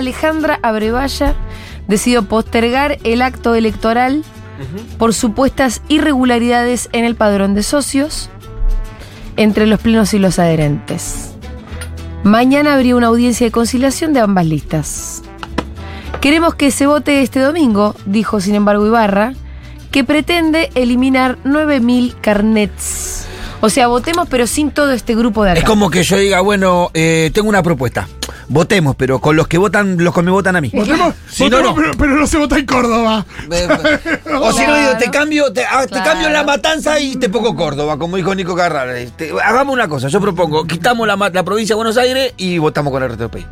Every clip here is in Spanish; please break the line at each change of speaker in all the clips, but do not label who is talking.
Alejandra Abrevaya decidió postergar el acto electoral por supuestas irregularidades en el padrón de socios entre los plenos y los adherentes. Mañana habría una audiencia de conciliación de ambas listas. Queremos que se vote este domingo, dijo sin embargo Ibarra, que pretende eliminar 9.000 carnets. O sea, votemos pero sin todo este grupo de acá.
Es como que yo diga, bueno, eh, tengo una propuesta. Votemos, pero con los que votan, los que me votan a mí.
Votemos,
Si
votemos,
no.
Pero, pero no se vota en Córdoba.
O si no digo, te cambio, te, ah, te cambio la matanza y te pongo Córdoba, como dijo Nico Carrara. Este, hagamos una cosa, yo propongo, quitamos la, provincia de Buenos Aires y votamos con el resto del país.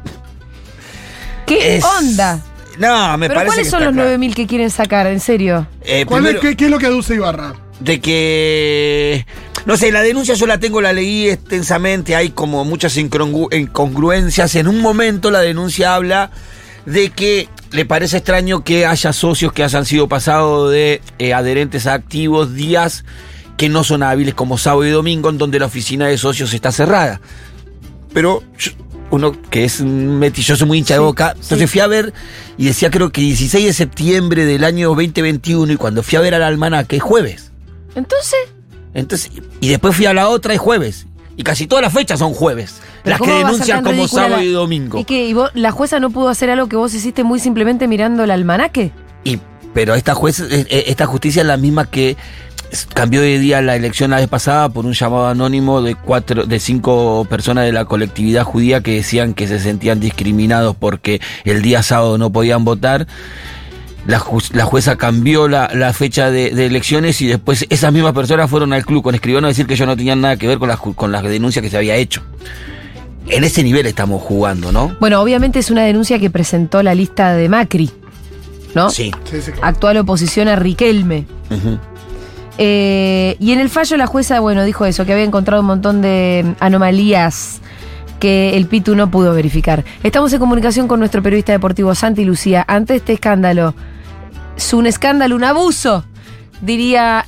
¿Qué
Es-
onda?
No, me
¿Pero
parece
cuáles
que
son los
claro.
9.000 que quieren sacar? En serio.
Eh,
¿Cuál es, qué es lo que aduce Ibarra?
de que no sé, la denuncia yo la tengo, la leí extensamente, hay como muchas incongru- incongruencias. En un momento la denuncia habla de que le parece extraño que haya socios que hayan sido pasados de eh, adherentes a activos días que no son hábiles como sábado y domingo, en donde la oficina de socios está cerrada. Pero yo- uno que es un metilloso muy hincha de boca, entonces fui a ver y decía creo que 16 de septiembre del año 2021 y cuando fui a ver al almanaque es jueves.
Entonces,
Entonces, y después fui a la otra es jueves. Y casi todas las fechas son jueves.
¿pero
Las que denuncian como sábado
la-
y domingo.
¿Y que ¿Y vos- la jueza no pudo hacer algo que vos hiciste muy simplemente mirando el almanaque?
Y, pero esta juez, eh, eh, esta justicia es la misma que cambió de día la elección la vez pasada por un llamado anónimo de cuatro, de cinco personas de la colectividad judía que decían que se sentían discriminados porque el día sábado no podían votar. La, ju- la jueza cambió la, la fecha de, de elecciones y después esas mismas personas fueron al club con escribano a decir que ellos no tenían nada que ver con las, con las denuncias que se había hecho. En ese nivel estamos jugando, ¿no?
Bueno, obviamente es una denuncia que presentó la lista de Macri, ¿no?
Sí.
Sí, sí, claro.
Actual oposición a Riquelme. Eh, y en el fallo la jueza, bueno, dijo eso, que había encontrado un montón de anomalías que el Pitu no pudo verificar. Estamos en comunicación con nuestro periodista deportivo Santi Lucía. Ante este escándalo, es un escándalo, un abuso, diría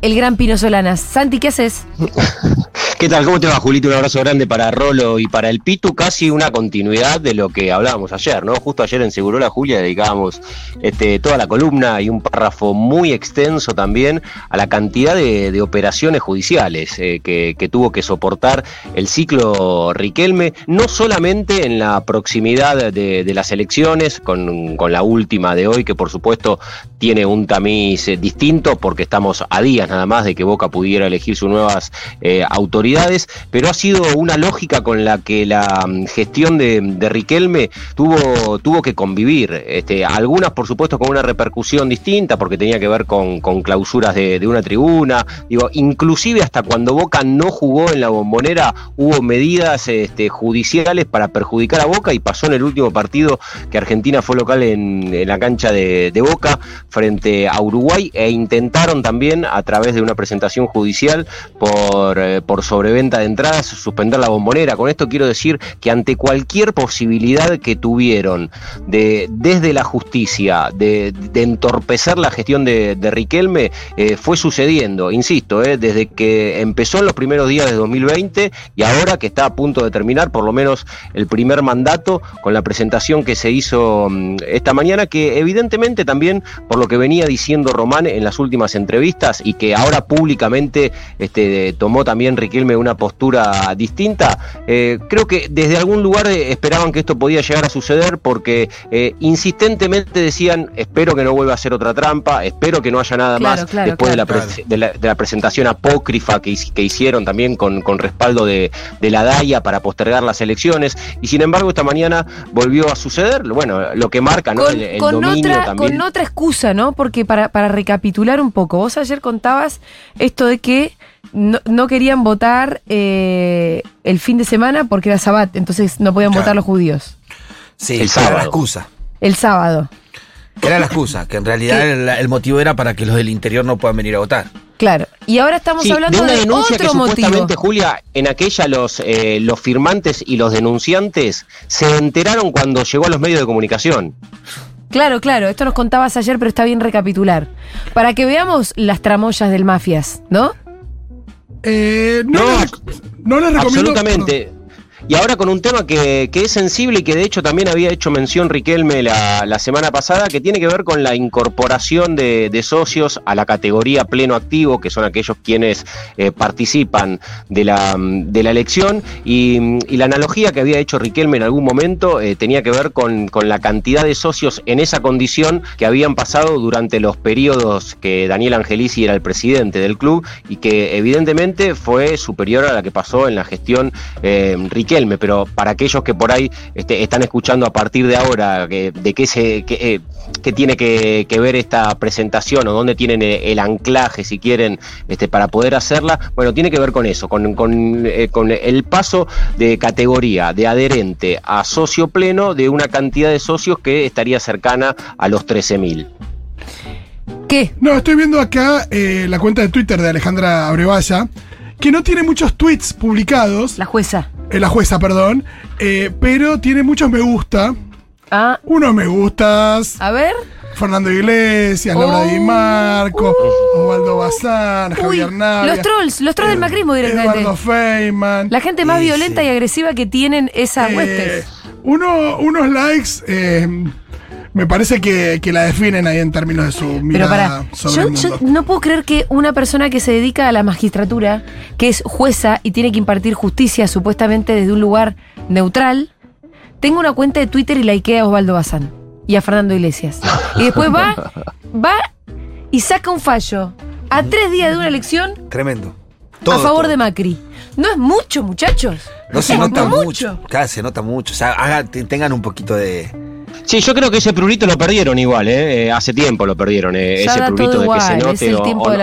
el gran Pino Solanas. Santi, ¿qué haces?
¿Qué tal? ¿Cómo te va, Julito? Un abrazo grande para Rolo y para el Pitu. Casi una continuidad de lo que hablábamos ayer, ¿no? Justo ayer en Seguro la Julia dedicábamos este, toda la columna y un párrafo muy extenso también a la cantidad de, operaciones judiciales eh, que, tuvo que soportar el ciclo Riquelme, no solamente en la proximidad de, las elecciones, con, con la última de hoy, que por supuesto tiene un tamiz eh, distinto porque estamos a días nada más de que Boca pudiera elegir sus nuevas eh, autoridades, pero ha sido una lógica con la que la mm, gestión de, Riquelme tuvo, tuvo que convivir. Este, algunas, por supuesto, con una repercusión distinta porque tenía que ver con, clausuras de, una tribuna. Digo, inclusive hasta cuando Boca no jugó en la bombonera hubo medidas este, judiciales para perjudicar a Boca y pasó en el último partido que Argentina fue local en, la cancha de, de Boca frente a Uruguay e intentaron también a través de una presentación judicial por, eh, por sobreventa de entradas suspender la bombonera. Con esto quiero decir que ante cualquier posibilidad que tuvieron de desde la justicia de, entorpecer la gestión de, de Riquelme eh, fue sucediendo, insisto, eh, desde que empezó en los primeros días de 2020 y ahora que está a punto de terminar por lo menos el primer mandato con la presentación que se hizo mm, esta mañana, que evidentemente también por lo que venía diciendo Román en las últimas entrevistas y que ahora públicamente este, tomó también Riquelme una postura distinta, eh, creo que desde algún lugar eh, esperaban que esto podía llegar a suceder porque eh, insistentemente decían, espero que no vuelva a ser otra trampa, espero que no haya nada
Claro,
más
claro,
después
claro.
De, la de, la, de la presentación apócrifa que, hic- que hicieron también con, con respaldo de, de la DAIA para postergar las elecciones y sin embargo esta mañana volvió a suceder, bueno, lo que marca ¿no?
con,
el, el
con
dominio
otra,
también.
con otra excusa, ¿no? Porque para, para recapitular un poco, vos ayer contabas esto de que no, no querían votar eh, el fin de semana porque era sabat, entonces no podían
Claro.
votar los judíos.
Sí,
El
era
sábado.
la excusa.
El sábado.
Que era la excusa, que en realidad el, el motivo era para que los del interior no puedan venir a votar.
Claro. Y ahora estamos
Sí,
hablando
de una
de,
denuncia que
otro motivo.
supuestamente, Julia, en aquella los, eh, los firmantes y los denunciantes se enteraron cuando llegó a los medios de comunicación.
Claro, claro, esto nos contabas ayer, pero está bien recapitular. Para que veamos las tramoyas del mafias, ¿no?
Eh, no,
No,
les, no les recomiendo.
Absolutamente. Y ahora con un tema que, que, es sensible y que de hecho también había hecho mención Riquelme la, la semana pasada, que tiene que ver con la incorporación de, de, socios a la categoría pleno activo, que son aquellos quienes eh, participan de la, de la elección. Y, la analogía que había hecho Riquelme en algún momento eh, tenía que ver con, con la cantidad de socios en esa condición que habían pasado durante los periodos que Daniel Angelici era el presidente del club y que evidentemente fue superior a la que pasó en la gestión eh, Riquelme, pero para aquellos que por ahí este, están escuchando a partir de ahora que, de qué se que, eh, que tiene que, que, ver esta presentación o dónde tienen el, el, anclaje, si quieren, este, para poder hacerla, bueno, tiene que ver con eso, con, con, eh, con el paso de categoría de adherente a socio pleno de una cantidad de socios que estaría cercana a los 13.000.
¿Qué?
No, estoy viendo acá eh, la cuenta de Twitter de Alejandra Abrevaya, que no tiene muchos tweets publicados.
La jueza.
Eh, la jueza, perdón. Eh, pero tiene muchos me gusta.
Ah.
Unos me gustas.
A ver.
Fernando Iglesias,
Oh.
Laura Di Marco, Osvaldo Bazán, Javier Navia.
los trolls, los trolls del macrismo directamente.
Eduardo Feynman.
La gente más violenta
sí.
y agresiva que tienen esas
Eh,
huestes.
uno- unos likes eh, me parece que, que la definen ahí en términos de su
Pero
mirada
para,
sobre
yo,
el
yo no puedo creer que una persona que se dedica a la magistratura, que es jueza y tiene que impartir justicia supuestamente desde un lugar neutral, tenga una cuenta de Twitter y likea a Osvaldo Bazán y a Fernando Iglesias. Y después va, va y saca un fallo a tres días de una elección
Tremendo.
a favor
todo.
de Macri. No es mucho, muchachos.
No se
No
nota
mucho.
mucho. Claro, se nota mucho. O sea, tengan un poquito de.
Sí, yo creo que ese prurito lo perdieron igual, ¿eh? Eh, hace tiempo lo perdieron, eh, ese prurito de que se note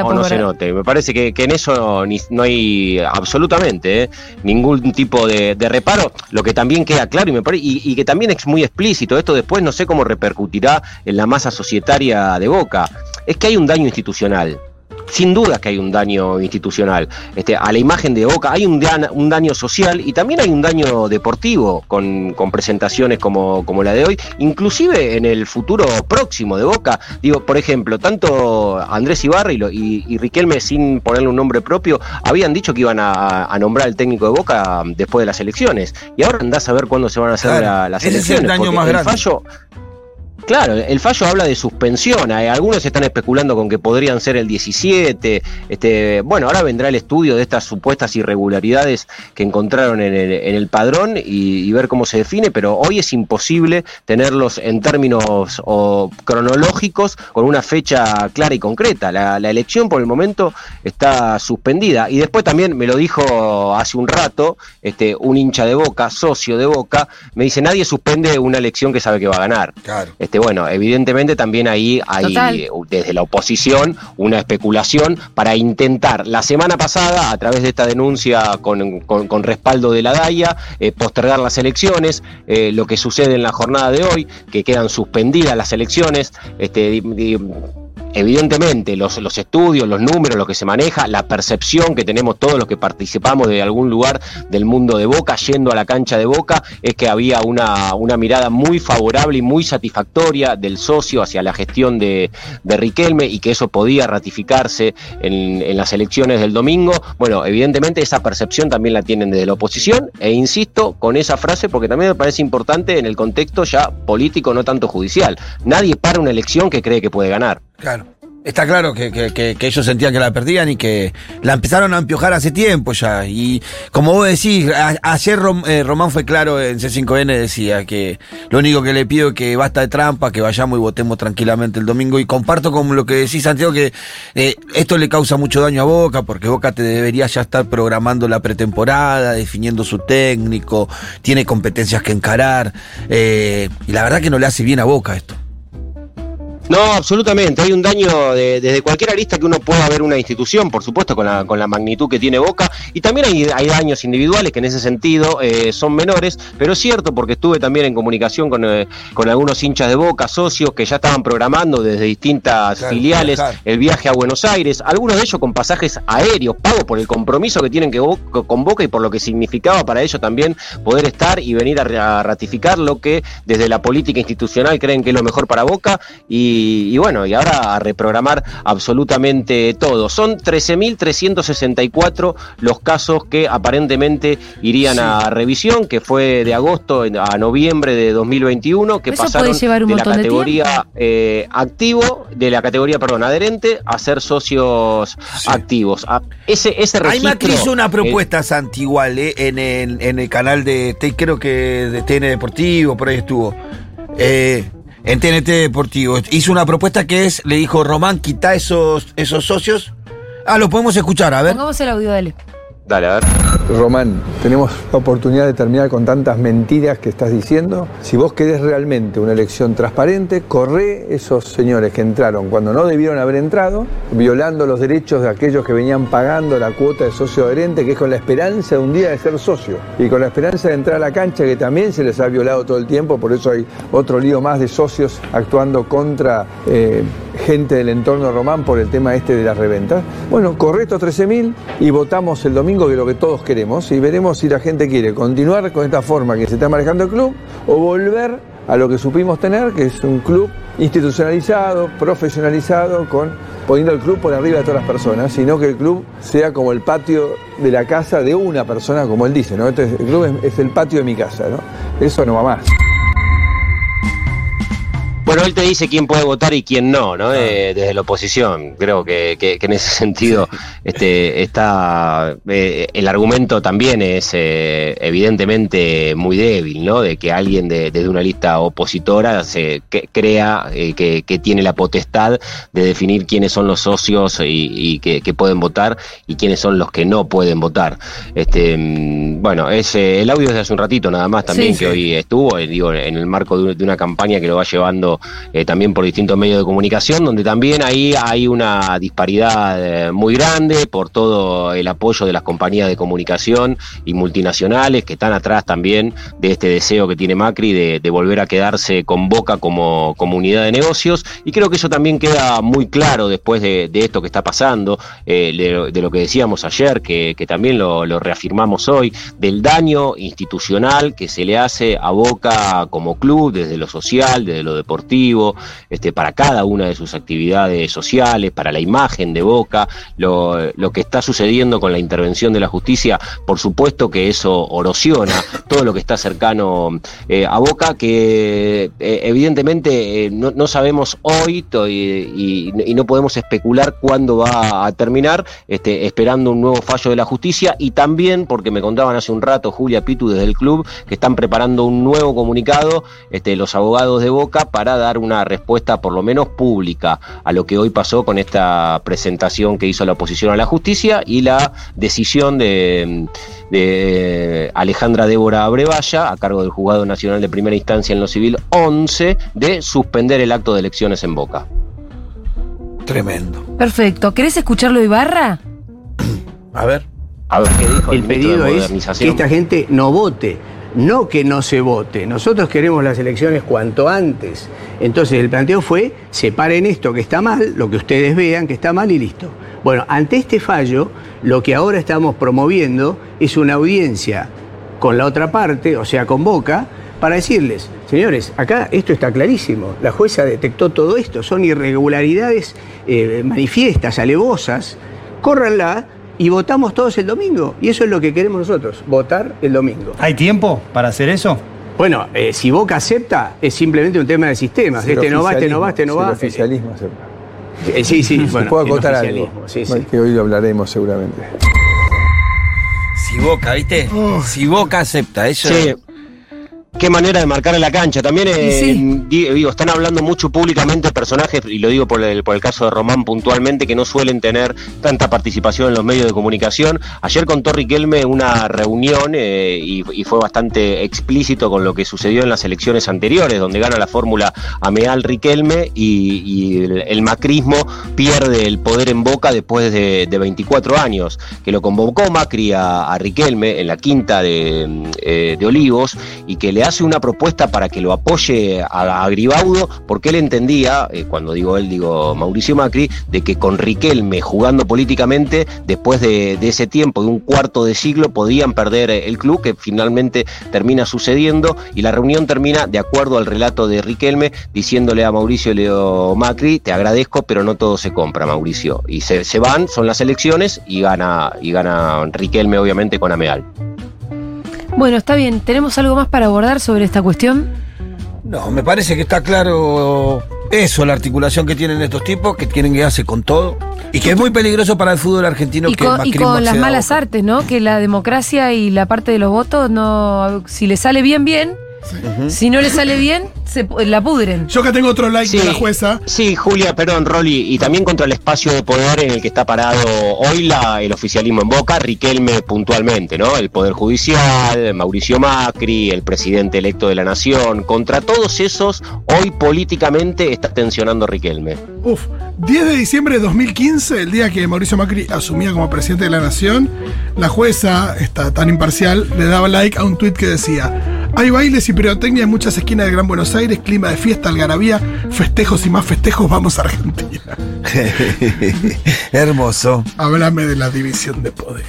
o, no se note. Me parece que, que en eso ni- no hay absolutamente ¿eh? ningún tipo de, de reparo. Lo que también queda claro y, me pare- y, y que también es muy explícito, esto después no sé cómo repercutirá en la masa societaria de Boca, es que hay un daño institucional. Sin duda que hay un daño institucional. Este, a la imagen de Boca hay un, dan- un daño social y también hay un daño deportivo con, con presentaciones como, como la de hoy, inclusive en el futuro próximo de Boca. Digo, por ejemplo, tanto Andrés Ibarra y, lo- y- y Riquelme, sin ponerle un nombre propio, habían dicho que iban a, a nombrar al técnico de Boca después de las elecciones. Y ahora andás a ver cuándo se van a hacer
Claro,
la- las
ese es el
elecciones.
daño más
el
grande.
fallo- Claro, el fallo habla de suspensión. Algunos están especulando con que podrían ser el 17. Este, bueno, ahora vendrá el estudio de estas supuestas irregularidades que encontraron en el, en el padrón y, y ver cómo se define, pero hoy es imposible tenerlos en términos o, cronológicos con una fecha clara y concreta. La, la elección por el momento está suspendida. Y después también me lo dijo hace un rato este, un hincha de Boca, socio de Boca, me dice, nadie suspende una elección que sabe que va a ganar.
Claro.
Este, bueno, evidentemente también ahí hay
Total.
eh, desde la oposición una especulación para intentar la semana pasada, a través de esta denuncia con, con- con respaldo de la DAIA, eh, postergar las elecciones, eh, lo que sucede en la jornada de hoy, que quedan suspendidas las elecciones, este, di- di- Evidentemente, los, los estudios, los números, lo que se maneja, la percepción que tenemos todos los que participamos de algún lugar del mundo de Boca, yendo a la cancha de Boca, es que había una, una mirada muy favorable y muy satisfactoria del socio hacia la gestión de, de Riquelme y que eso podía ratificarse en, en las elecciones del domingo. Bueno, evidentemente esa percepción también la tienen desde la oposición e insisto con esa frase porque también me parece importante en el contexto ya político, no tanto judicial. Nadie para una elección que cree que puede ganar.
Claro. Está claro que, que- que- que ellos sentían que la perdían y que la empezaron a empiojar hace tiempo ya. Y como vos decís, ayer eh, Román fue claro en C5N, decía que lo único que le pido es que basta de trampa, que vayamos y votemos tranquilamente el domingo. Y comparto con lo que decís, Santiago, que eh, esto le causa mucho daño a Boca, porque Boca te debería ya estar programando la pretemporada, definiendo su técnico, tiene competencias que encarar. eh, y la verdad que no le hace bien a Boca esto.
No, absolutamente. Hay un daño de- desde cualquier arista que uno pueda ver una institución, por supuesto, con la, con la magnitud que tiene Boca. Y también hay, hay daños individuales que en ese sentido eh, son menores, pero es cierto porque estuve también en comunicación con, eh, con algunos hinchas de Boca, socios que ya estaban programando desde distintas
Claro,
filiales el viaje a Buenos Aires, algunos de ellos con pasajes aéreos, pagos por el compromiso que tienen que con Boca y por lo que significaba para ellos también poder estar y venir a, a ratificar lo que desde la política institucional creen que es lo mejor para Boca. Y, y, y bueno, y ahora a reprogramar absolutamente todo. Son 13.364 los casos que aparentemente irían a revisión, que fue de agosto a noviembre de 2021, que
Eso
pasaron
puede llevar un
de la
montón de
categoría eh, activo, de la categoría, perdón, adherente, a ser socios activos. Ah, ese, ese registro,
hizo una
eh,
propuesta, Santi, igual, eh, en, el, en el canal de, creo que de TN Deportivo, por ahí estuvo. Eh, en TNT Deportivo. Hizo una propuesta que es, le dijo, Román, quita esos, esos socios. Ah, lo podemos escuchar, a ver.
Pongamos el audio, dale.
Dale, a ver.
Román, tenemos la oportunidad de terminar con tantas mentiras que estás diciendo. Si vos querés realmente una elección transparente, corre esos señores que entraron cuando no debieron haber entrado, violando los derechos de aquellos que venían pagando la cuota de socio adherente, que es con la esperanza de un día de ser socio y con la esperanza de entrar a la cancha, que también se les ha violado todo el tiempo, por eso hay otro lío más de socios actuando contra eh, gente del entorno román por el tema este de las reventas. Bueno, corre estos 13.000 y votamos el domingo que es lo que todos queremos y veremos si la gente quiere continuar con esta forma que se está manejando el club o volver a lo que supimos tener, que es un club institucionalizado, profesionalizado, con poniendo el club por arriba de todas las personas, sino que el club sea como el patio de la casa de una persona, como él dice, ¿no? Entonces, el club es, es el patio de mi casa, ¿no? Eso no va más.
Bueno, él te dice quién puede votar y quién no, ¿no? Eh, desde la oposición. Creo que, que- que en ese sentido este, está eh, el argumento también es eh, evidentemente muy débil, ¿no? De que alguien de- desde una lista opositora se que- crea eh, que, que tiene la potestad de definir quiénes son los socios y, y que, pueden votar y quiénes son los que no pueden votar. Este, mm, bueno, es el audio desde hace un ratito nada más también
Sí.
que hoy estuvo, digo, en el marco de, de una campaña que lo va llevando eh, también por distintos medios de comunicación, donde también ahí hay una disparidad eh, muy grande por todo el apoyo de las compañías de comunicación y multinacionales que están atrás también de este deseo que tiene Macri de, volver a quedarse con Boca como, como unidad de negocios. Y creo que eso también queda muy claro después de, esto que está pasando, eh, de, de lo que decíamos ayer, que, que también lo reafirmamos hoy, del daño institucional que se le hace a Boca como club, desde lo social, desde lo deportivo, este, para cada una de sus actividades sociales, para la imagen de Boca, lo, que está sucediendo con la intervención de la justicia, por supuesto que eso erosiona todo lo que está cercano eh, a Boca, que eh, evidentemente eh, no, sabemos hoy y no podemos especular cuándo va a terminar, este, esperando un nuevo fallo de la justicia y también, porque me contaban hace un rato Julia Pitu desde el club, que están preparando un nuevo comunicado, este, los abogados de Boca, para dar una respuesta por lo menos pública a lo que hoy pasó con esta presentación que hizo la oposición a la justicia y la decisión de, de Alejandra Débora Abrevaya, a cargo del Juzgado Nacional de Primera Instancia en lo Civil 11, de suspender el acto de elecciones en Boca.
Tremendo.
Perfecto. ¿Querés escucharlo, Ibarra?
A ver.
A ver qué dijo el,
El pedido
de
es que esta gente no vote, no que no se vote. Nosotros queremos las elecciones cuanto antes. Entonces el planteo fue, separen esto que está mal, lo que ustedes vean que está mal y listo. Bueno, ante este fallo, lo que ahora estamos promoviendo es una audiencia con la otra parte, o sea, con Boca, para decirles, señores, acá esto está clarísimo, la jueza detectó todo esto, son irregularidades eh, manifiestas, alevosas, córranla y votamos todos el domingo. Y eso es lo que queremos nosotros, votar el domingo.
¿Hay tiempo para hacer eso?
Bueno, eh, si Boca acepta, es simplemente un tema de sistemas.
Si el
Este no va, este no va, este no
si el
va.
oficialismo acepta.
Eh, sí, sí, bueno,
puedo
el
acotar algo,
sí, sí.
que hoy lo hablaremos seguramente.
Si Boca, ¿viste? Si Boca acepta, eso.
Sí. Qué manera de marcar la cancha. También eh,
sí.
digo, están hablando mucho públicamente personajes, y lo digo por el, por el caso de Román puntualmente, que no suelen tener tanta participación en los medios de comunicación. Ayer contó Riquelme una reunión eh, y, y fue bastante explícito con lo que sucedió en las elecciones anteriores, donde gana la fórmula Ameal Riquelme y, y el, el macrismo pierde el poder en boca después de, de 24 años, que lo convocó Macri a, a Riquelme en la quinta de, eh, de Olivos y que le hace una propuesta para que lo apoye a, Gribaudo, porque él entendía, eh, cuando digo él, digo Mauricio Macri, de que con Riquelme jugando políticamente, después de, de ese tiempo, de un cuarto de siglo, podían perder eh, el club, que finalmente termina sucediendo, y la reunión termina de acuerdo al relato de Riquelme, diciéndole a Mauricio Leo Macri, te agradezco, pero no todo se compra, Mauricio. Y se, se van, son las elecciones, y gana, y gana Riquelme, obviamente, con Ameal.
Bueno, está bien. ¿Tenemos algo más para abordar sobre esta cuestión?
No, me parece que está claro eso, la articulación que tienen estos tipos, que quieren quedarse con todo. Y que es muy peligroso para el fútbol argentino
Y
que el
y con las malas artes, ¿no? Que la democracia y la parte de los votos, no si le sale bien, bien. Si no le sale bien, se, la pudren.
Yo acá tengo otro like
Sí.
de la jueza.
Sí, Julia, perdón, Rolly, y también contra el espacio de poder en el que está parado hoy la, el oficialismo en Boca, Riquelme puntualmente, ¿no? El Poder Judicial, Mauricio Macri, el presidente electo de la Nación, contra todos esos, hoy políticamente está tensionando Riquelme.
Uf, 10 de diciembre de 2015, el día que Mauricio Macri asumía como presidente de la nación, la jueza, esta tan imparcial, le daba like a un tuit que decía: Hay bailes y pirotecnia en muchas esquinas del Gran Buenos Aires, clima de fiesta, algarabía, festejos y más festejos, vamos a Argentina.
Hermoso.
Háblame de la división de poder.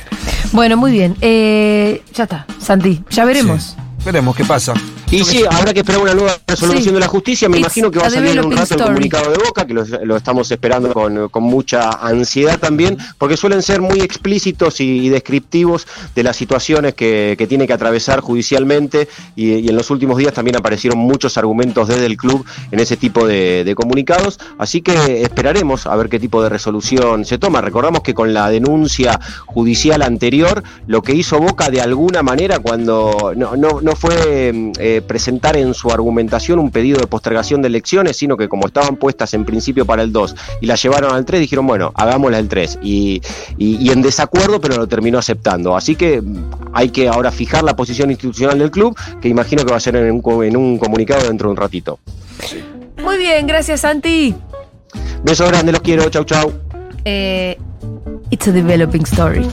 Bueno, muy bien. Eh, ya está, Santi. Ya veremos.
Veremos qué pasa.
Y sí, habrá que esperar una nueva resolución
Sí.
de la justicia. Me
It's
imagino que va
a
salir en un rato el comunicado de Boca, que lo, lo estamos esperando con, con mucha ansiedad también, porque suelen ser muy explícitos y, y descriptivos de las situaciones que, que tiene que atravesar judicialmente. Y, y en los últimos días también aparecieron muchos argumentos desde el club en ese tipo de, de comunicados. Así que esperaremos a ver qué tipo de resolución se toma. Recordamos que con la denuncia judicial anterior, lo que hizo Boca de alguna manera cuando no, no, no fue mm, eh, presentar en su argumentación un pedido de postergación de elecciones, sino que como estaban puestas en principio para el 2 y la llevaron al 3, dijeron, bueno, hagámosla el 3. Y, y- y en desacuerdo, pero lo terminó aceptando. Así que hay que ahora fijar la posición institucional del club, que imagino que va a ser en un, co- en un comunicado dentro de un ratito.
Muy bien, gracias, Santi.
Besos grandes, los quiero, chau chau.
Eh, it's a developing story.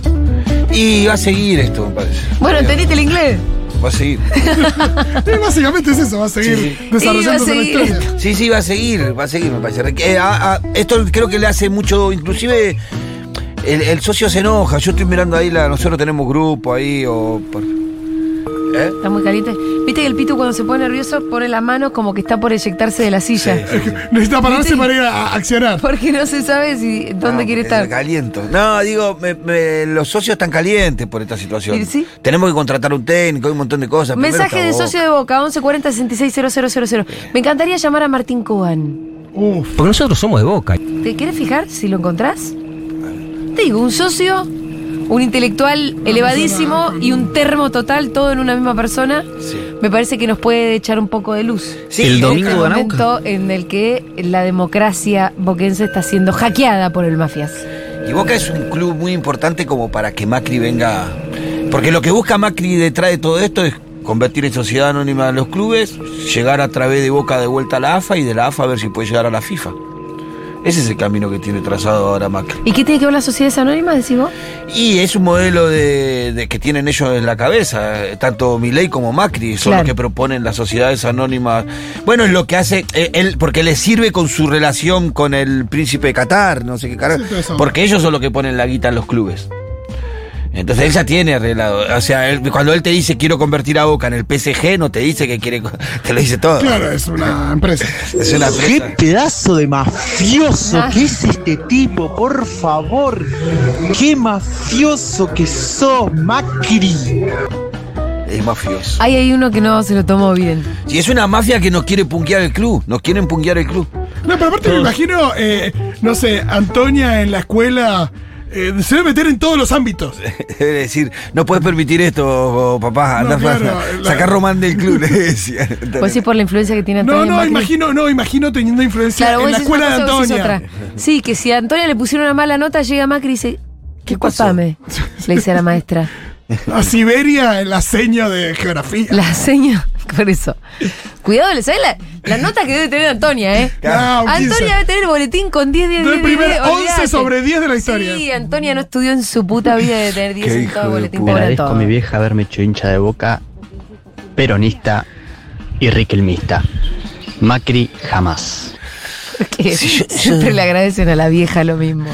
Y va a seguir esto, me parece.
Bueno, ¿entendiste el inglés?
Va a seguir.
Básicamente es eso, va a seguir
Sí, sí.
desarrollándose
Y va a
la
seguir
historia.
Sí, sí, va a seguir, va a seguir, me parece. Eh, a- a- esto creo que le hace mucho, inclusive el, el socio se enoja. Yo estoy mirando ahí, la, nosotros tenemos grupo ahí o... por- ¿Eh?
Está muy caliente. Viste que el pito cuando se pone nervioso pone la mano como que está por eyectarse de la silla.
Necesita pararse
¿Viste?
para ir a accionar.
Porque no se sabe si dónde
No,
quiere estar.
Caliento. No, digo, me- me- los socios están calientes por esta situación.
¿Y sí?
Tenemos que contratar un técnico, hay un montón de cosas.
Mensaje de
Boca.
socio de Boca, 1140 660000. Me encantaría llamar a Martín Cobán.
Uf.
Porque nosotros somos de boca.
¿Te quieres fijar si lo encontrás? Te digo, un socio, un intelectual elevadísimo y un termo total, todo en una misma persona. Me parece que nos puede echar un poco de luz.
Sí,
El domingo
Este momento en el que la democracia boquense está siendo hackeada por el mafias.
Y Boca es un club muy importante como para que Macri venga. Porque lo que busca Macri detrás de todo esto es convertir en sociedad anónima a los clubes, llegar a través de Boca de vuelta a la AFA y de la AFA a ver si puede llegar a la FIFA. Ese es el camino que tiene trazado ahora Macri.
¿Y qué tiene que ver las sociedades anónimas, decís vos?
Y es un modelo de, de que tienen ellos en la cabeza, eh, tanto Milei como Macri son
Claro.
los que proponen las sociedades anónimas. Bueno, es lo que hace eh, él, porque le sirve con su relación con el príncipe de Qatar, no sé qué carajo, porque ellos son los que ponen la guita en los clubes. Entonces él ya tiene arreglado. O sea, él- cuando él te dice quiero convertir a Boca en el PSG, no te dice que quiere, te lo dice todo.
Claro, es una empresa.
Es una
¡Qué
empresa.
pedazo de mafioso que es este tipo! Por favor, qué mafioso que sos, Macri.
Es mafioso.
Ahí hay uno que no se lo tomó bien.
Si es una mafia que no quiere punquear el club, no quieren punquear el club.
No, pero aparte me imagino, eh, no sé, Antonia en la escuela eh, se debe meter en todos los ámbitos.
Es decir, no puedes permitir esto, papá.
No,
Andá
claro,
a
la-
sacar Román del club, le decía.
Pues sí, por la influencia que tiene Antonio.
No, no,
Macri.
imagino, no, imagino teniendo influencia
Claro,
en la escuela de Antonia.
otra. Sí, que si a Antonia le pusieron una mala nota, llega Macri y dice, ¿qué pasame? Le dice a la maestra.
A Siberia, en la seña de geografía.
La seña, por eso. Cuidado, ¿le sabes la, la nota que debe tener Antonia, eh?
Ah, un 15.
Antonia debe tener el boletín con 10, 10, 10.
Del primer
10,
11
olvídate.
sobre 10 de la historia.
Sí, Antonia no estudió en su puta vida de tener 10 en todo el boletín.
Le
pobre
agradezco a mi vieja haberme hecho hincha de boca, peronista y riquelmista. Macri jamás.
Que
Sí, yo-
siempre le agradecen a la vieja lo mismo.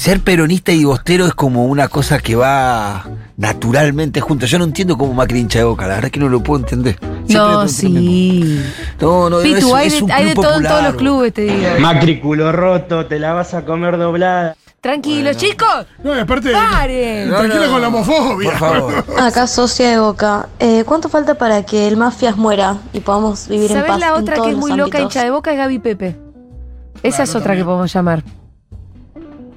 Ser peronista y bostero es como una cosa que va naturalmente junto. Yo no entiendo cómo Macri hincha de boca, la verdad es que no lo puedo entender. Siempre
No, sí.
No, no,
Pitu,
es,
hay,
es
de,
un
hay de todo en todos los clubes, te digo.
Macri culo roto, te la vas a comer doblada.
Tranquilos, chicos.
No, y aparte.
¡Paren!
No, no,
con la homofobia.
Por favor.
Acá socia de Boca. Eh, ¿Cuánto falta para que el mafias muera y podamos vivir en
¿Sabés
paz
la
en
otra
todos
que es muy loca, hincha de boca, es Gaby Pepe? Esa
Claro,
es otra
también.
que podemos llamar.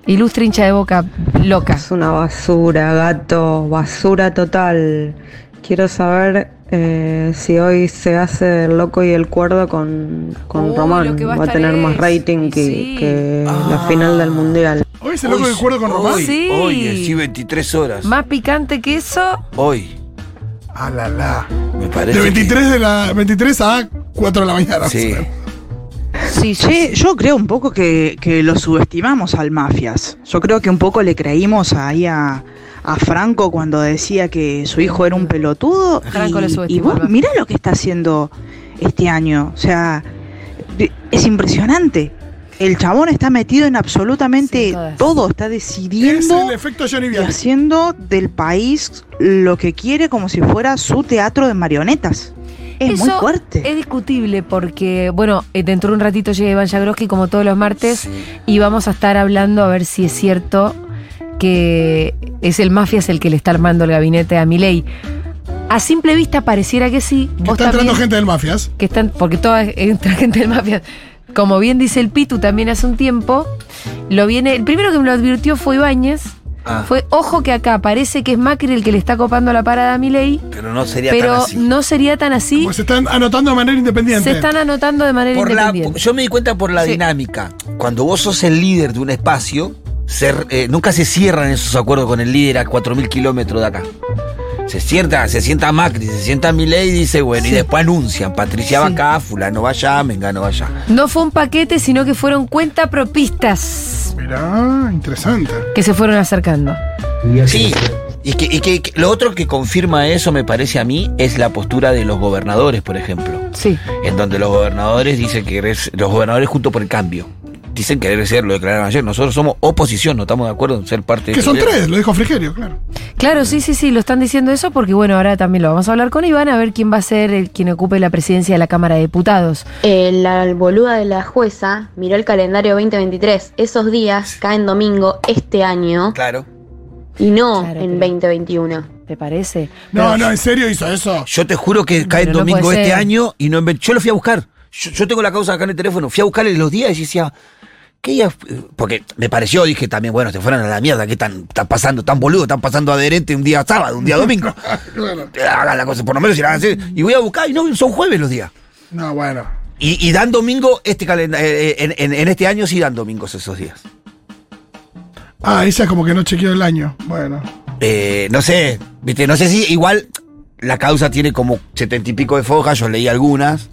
Ilustre hincha de boca, loca.
Es una basura, gato, basura total. Quiero saber eh, si hoy se hace el loco y el cuerdo con, con
Uy,
Román.
lo que va a
Va a
estar
tener más
es-
rating
y
que,
sí.
que
Ah.
la final del mundial.
Hoy se loco de acuerdo con Román.
Hoy,
Sí.
hoy, eh, sí, 23 horas.
Más picante que eso.
Hoy,
A la la.
me parece.
De
que-
23, de la, 23 a 4 de la mañana.
Sí.
Sí, sí,
Che, yo creo un poco que, que lo subestimamos al Mafias. Yo creo que un poco le creímos ahí a, a Franco cuando decía que su hijo era un pelotudo.
Franco lo
y,
subestimó
y vos mirá lo que está haciendo este año. O sea, es impresionante. El chabón está metido en absolutamente
Sí,
todo, está
Es
decidiendo
el efecto Johnny
y haciendo del país lo que quiere como si fuera su teatro de marionetas. Es muy fuerte.
Es discutible porque, bueno, eh, dentro de un ratito llega Iván Jagroski como todos los martes y vamos a estar hablando a ver si es cierto que es el mafias el que le está armando el gabinete a Milei. A simple vista pareciera que sí.
Que está entrando gente del Mafias.
que están, porque toda entra gente del mafia. Como bien dice el Pitu también hace un tiempo, lo viene. El primero que me lo advirtió fue Ibáñez.
Ah,
Fue, ojo que acá parece que es Macri el que le está copando la parada a Milei,
pero no sería tan
pero
así.
no sería tan así.
Pues se están anotando de manera independiente.
Se están anotando de manera
Por la,
independiente.
yo me di cuenta por la
Sí.
dinámica. Cuando vos sos el líder de un espacio, ser- eh, nunca se cierran esos acuerdos con el líder a 4.000 kilómetros de acá. Se sienta, se sienta Macri, se sienta Milei y dice, bueno, y después anuncian, Patricia va
Sí.
acá, fulano vaya, Mengano vaya.
No fue un paquete, sino que fueron cuentapropistas
Mirá, interesante.
que se fueron acercando.
Sí, y, que, y que- que lo otro que confirma eso, me parece a mí, es la postura de los gobernadores, por ejemplo.
Sí.
En donde los gobernadores dicen que querer- los gobernadores junto por el cambio. Dicen querer ser, lo declararon ayer. Nosotros somos oposición, no estamos de acuerdo en ser parte de
Que son
gobierno.
tres, lo dijo Frigerio, claro.
Claro, sí, sí, sí, lo están diciendo eso porque, bueno, ahora también lo vamos a hablar con Iván a ver quién va a ser el quien ocupe la presidencia de la Cámara de Diputados.
Eh, la boluda de la jueza miró el calendario 2023. Esos días caen domingo este año
Claro.
y no
Claro,
en
pero-
2021.
¿Te parece?
No,
Pero-
no, en serio hizo eso.
Yo te juro que cae
Pero no
domingo este año y no en Yo lo fui a buscar. Yo, yo tengo la causa acá en el teléfono. Fui a buscarle los días y decía. ¿Qué? Porque me pareció, dije también, bueno, se fueron a la mierda, ¿qué están, están pasando? Tan boludo, están pasando adherente un día sábado, un día domingo.
Claro.
Hagan la cosa, por lo menos si la así. Y voy a buscar, y no, son jueves los días.
No, bueno.
Y, y dan domingo, este calendario, en, en- en este año sí dan domingos esos días.
Ah, ella como que no chequeó el año. Bueno.
Eh, no sé, viste, no sé si igual la causa tiene como setenta y pico de fojas, yo leí algunas,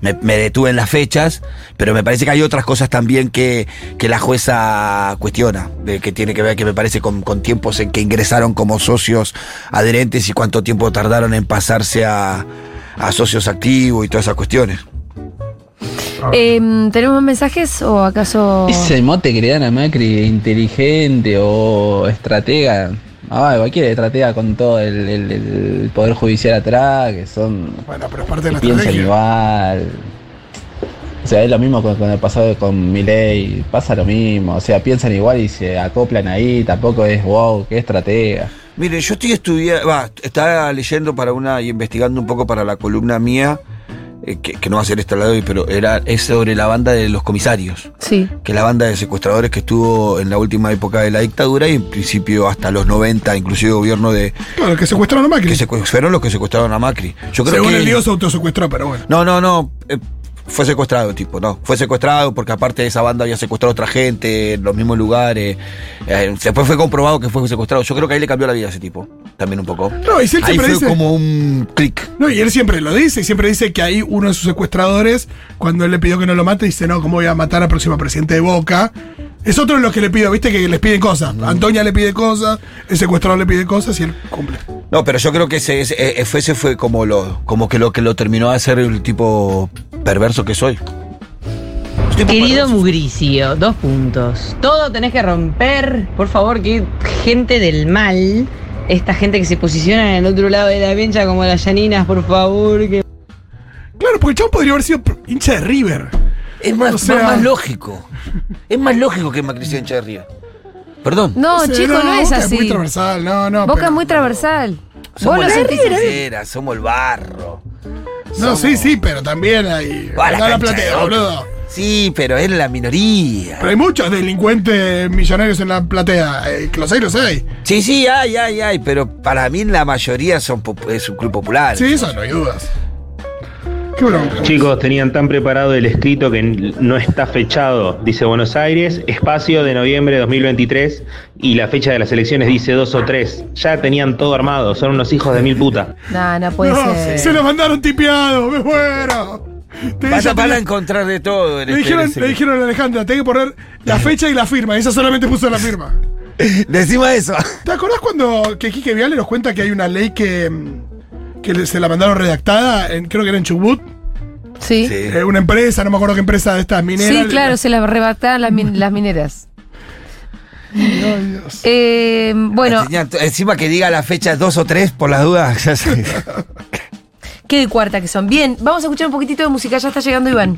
me, me detuve en las fechas, pero me parece que hay otras cosas también que, que la jueza cuestiona, de que tiene que ver, que me parece con, con tiempos en que ingresaron como socios adherentes y cuánto tiempo tardaron en pasarse a, a socios activos y todas esas cuestiones.
Em, ¿Tenemos mensajes o acaso.?
Ese mote que le dan a Macri, inteligente o estratega. Ah, cualquier estratega con todo el, el- el poder judicial atrás, que son.
Bueno, pero es parte de la
piensan
estrategia.
igual. O sea, es lo mismo con, con el pasado con Milei, pasa lo mismo. O sea, piensan igual y se acoplan ahí, tampoco es wow, qué estratega.
Mire, yo estoy estudiando, va, estaba leyendo para una y investigando un poco para la columna mía, que, que no va a ser esta la de hoy, pero era, es sobre la banda de los comisarios,
Sí.
que es la banda de secuestradores que estuvo en la última época de la dictadura y en principio hasta los 90, inclusive gobierno de...
Claro, que secuestraron a Macri.
Que fueron los que secuestraron a Macri. Yo creo
Según
que...
el se autosecuestró, pero bueno.
No, no, no. eh, fue secuestrado, tipo, no. Fue secuestrado porque aparte de esa banda había secuestrado a otra gente en los mismos lugares. Eh, después fue comprobado que fue secuestrado. Yo creo que ahí le cambió la vida a ese tipo. También un poco.
No, y él
ahí
siempre
fue
dice-
como un clic.
No, y él siempre lo dice, y siempre dice que ahí uno de sus secuestradores, cuando él le pidió que no lo mate, dice, no, ¿cómo voy a matar al próximo presidente de Boca? Es otro de los que le pido, viste que les piden cosas. Antonia le pide cosas, el secuestrador le pide cosas y él cumple.
No, pero yo creo que ese, ese, eh, fue- ese fue como lo, como que lo que lo terminó de hacer el tipo perverso que soy.
Querido Mugricio, dos puntos. Todo tenés que romper. Por favor, que gente del mal, esta gente que se posiciona en el otro lado de la pincha como las llaninas, por favor. Que...
Claro, porque el chavo podría haber sido hincha de River.
Es más,
O sea-
más, más lógico. Es más lógico que Macri sea hincha de Río. Perdón.
No, chico, no, es
Boca
así.
muy transversal, no, no.
Boca
pero-
es muy transversal.
Somos
Vos
la
así.
cera, somos el barro.
No, sí, sí, pero también hay.
Va a la
platea, boludo.
Sí, pero es la minoría.
Pero hay muchos delincuentes millonarios en la platea. Eh, los hay, los hay.
Sí, sí, hay, hay, hay, pero para mí la mayoría son es un club popular.
Sí, eso no hay dudas. Qué bronca.
Chicos, tenían tan preparado el escrito que no está fechado. Dice Buenos Aires, espacio de noviembre de 2023 y la fecha de las elecciones dice 2 o 3. Ya tenían todo armado, son unos hijos de mil puta.
No, no puede
No,
ser.
se lo mandaron tipeado, me muero. Te-
Vas
ya
a, van a
tenía-
encontrar de todo. en
le,
este-
dijeron, le dijeron a Alejandra, tenés que poner la fecha y la firma. Y ella solamente puso la firma.
Decima eso.
¿Te acordás cuando que Quique Viale nos cuenta que hay una ley que, mm, que se la mandaron redactada, en, creo que era en Chubut?
Sí.
Eh, una empresa, no me acuerdo qué empresa de estas mineras.
Sí, claro, se las arrebataban las, min- las mineras.
Dios.
Eh, bueno,
encima que diga la fecha 2 o 3 por las dudas.
qué de cuarta que son. Bien, vamos a escuchar un poquitito de música, ya está llegando Iván.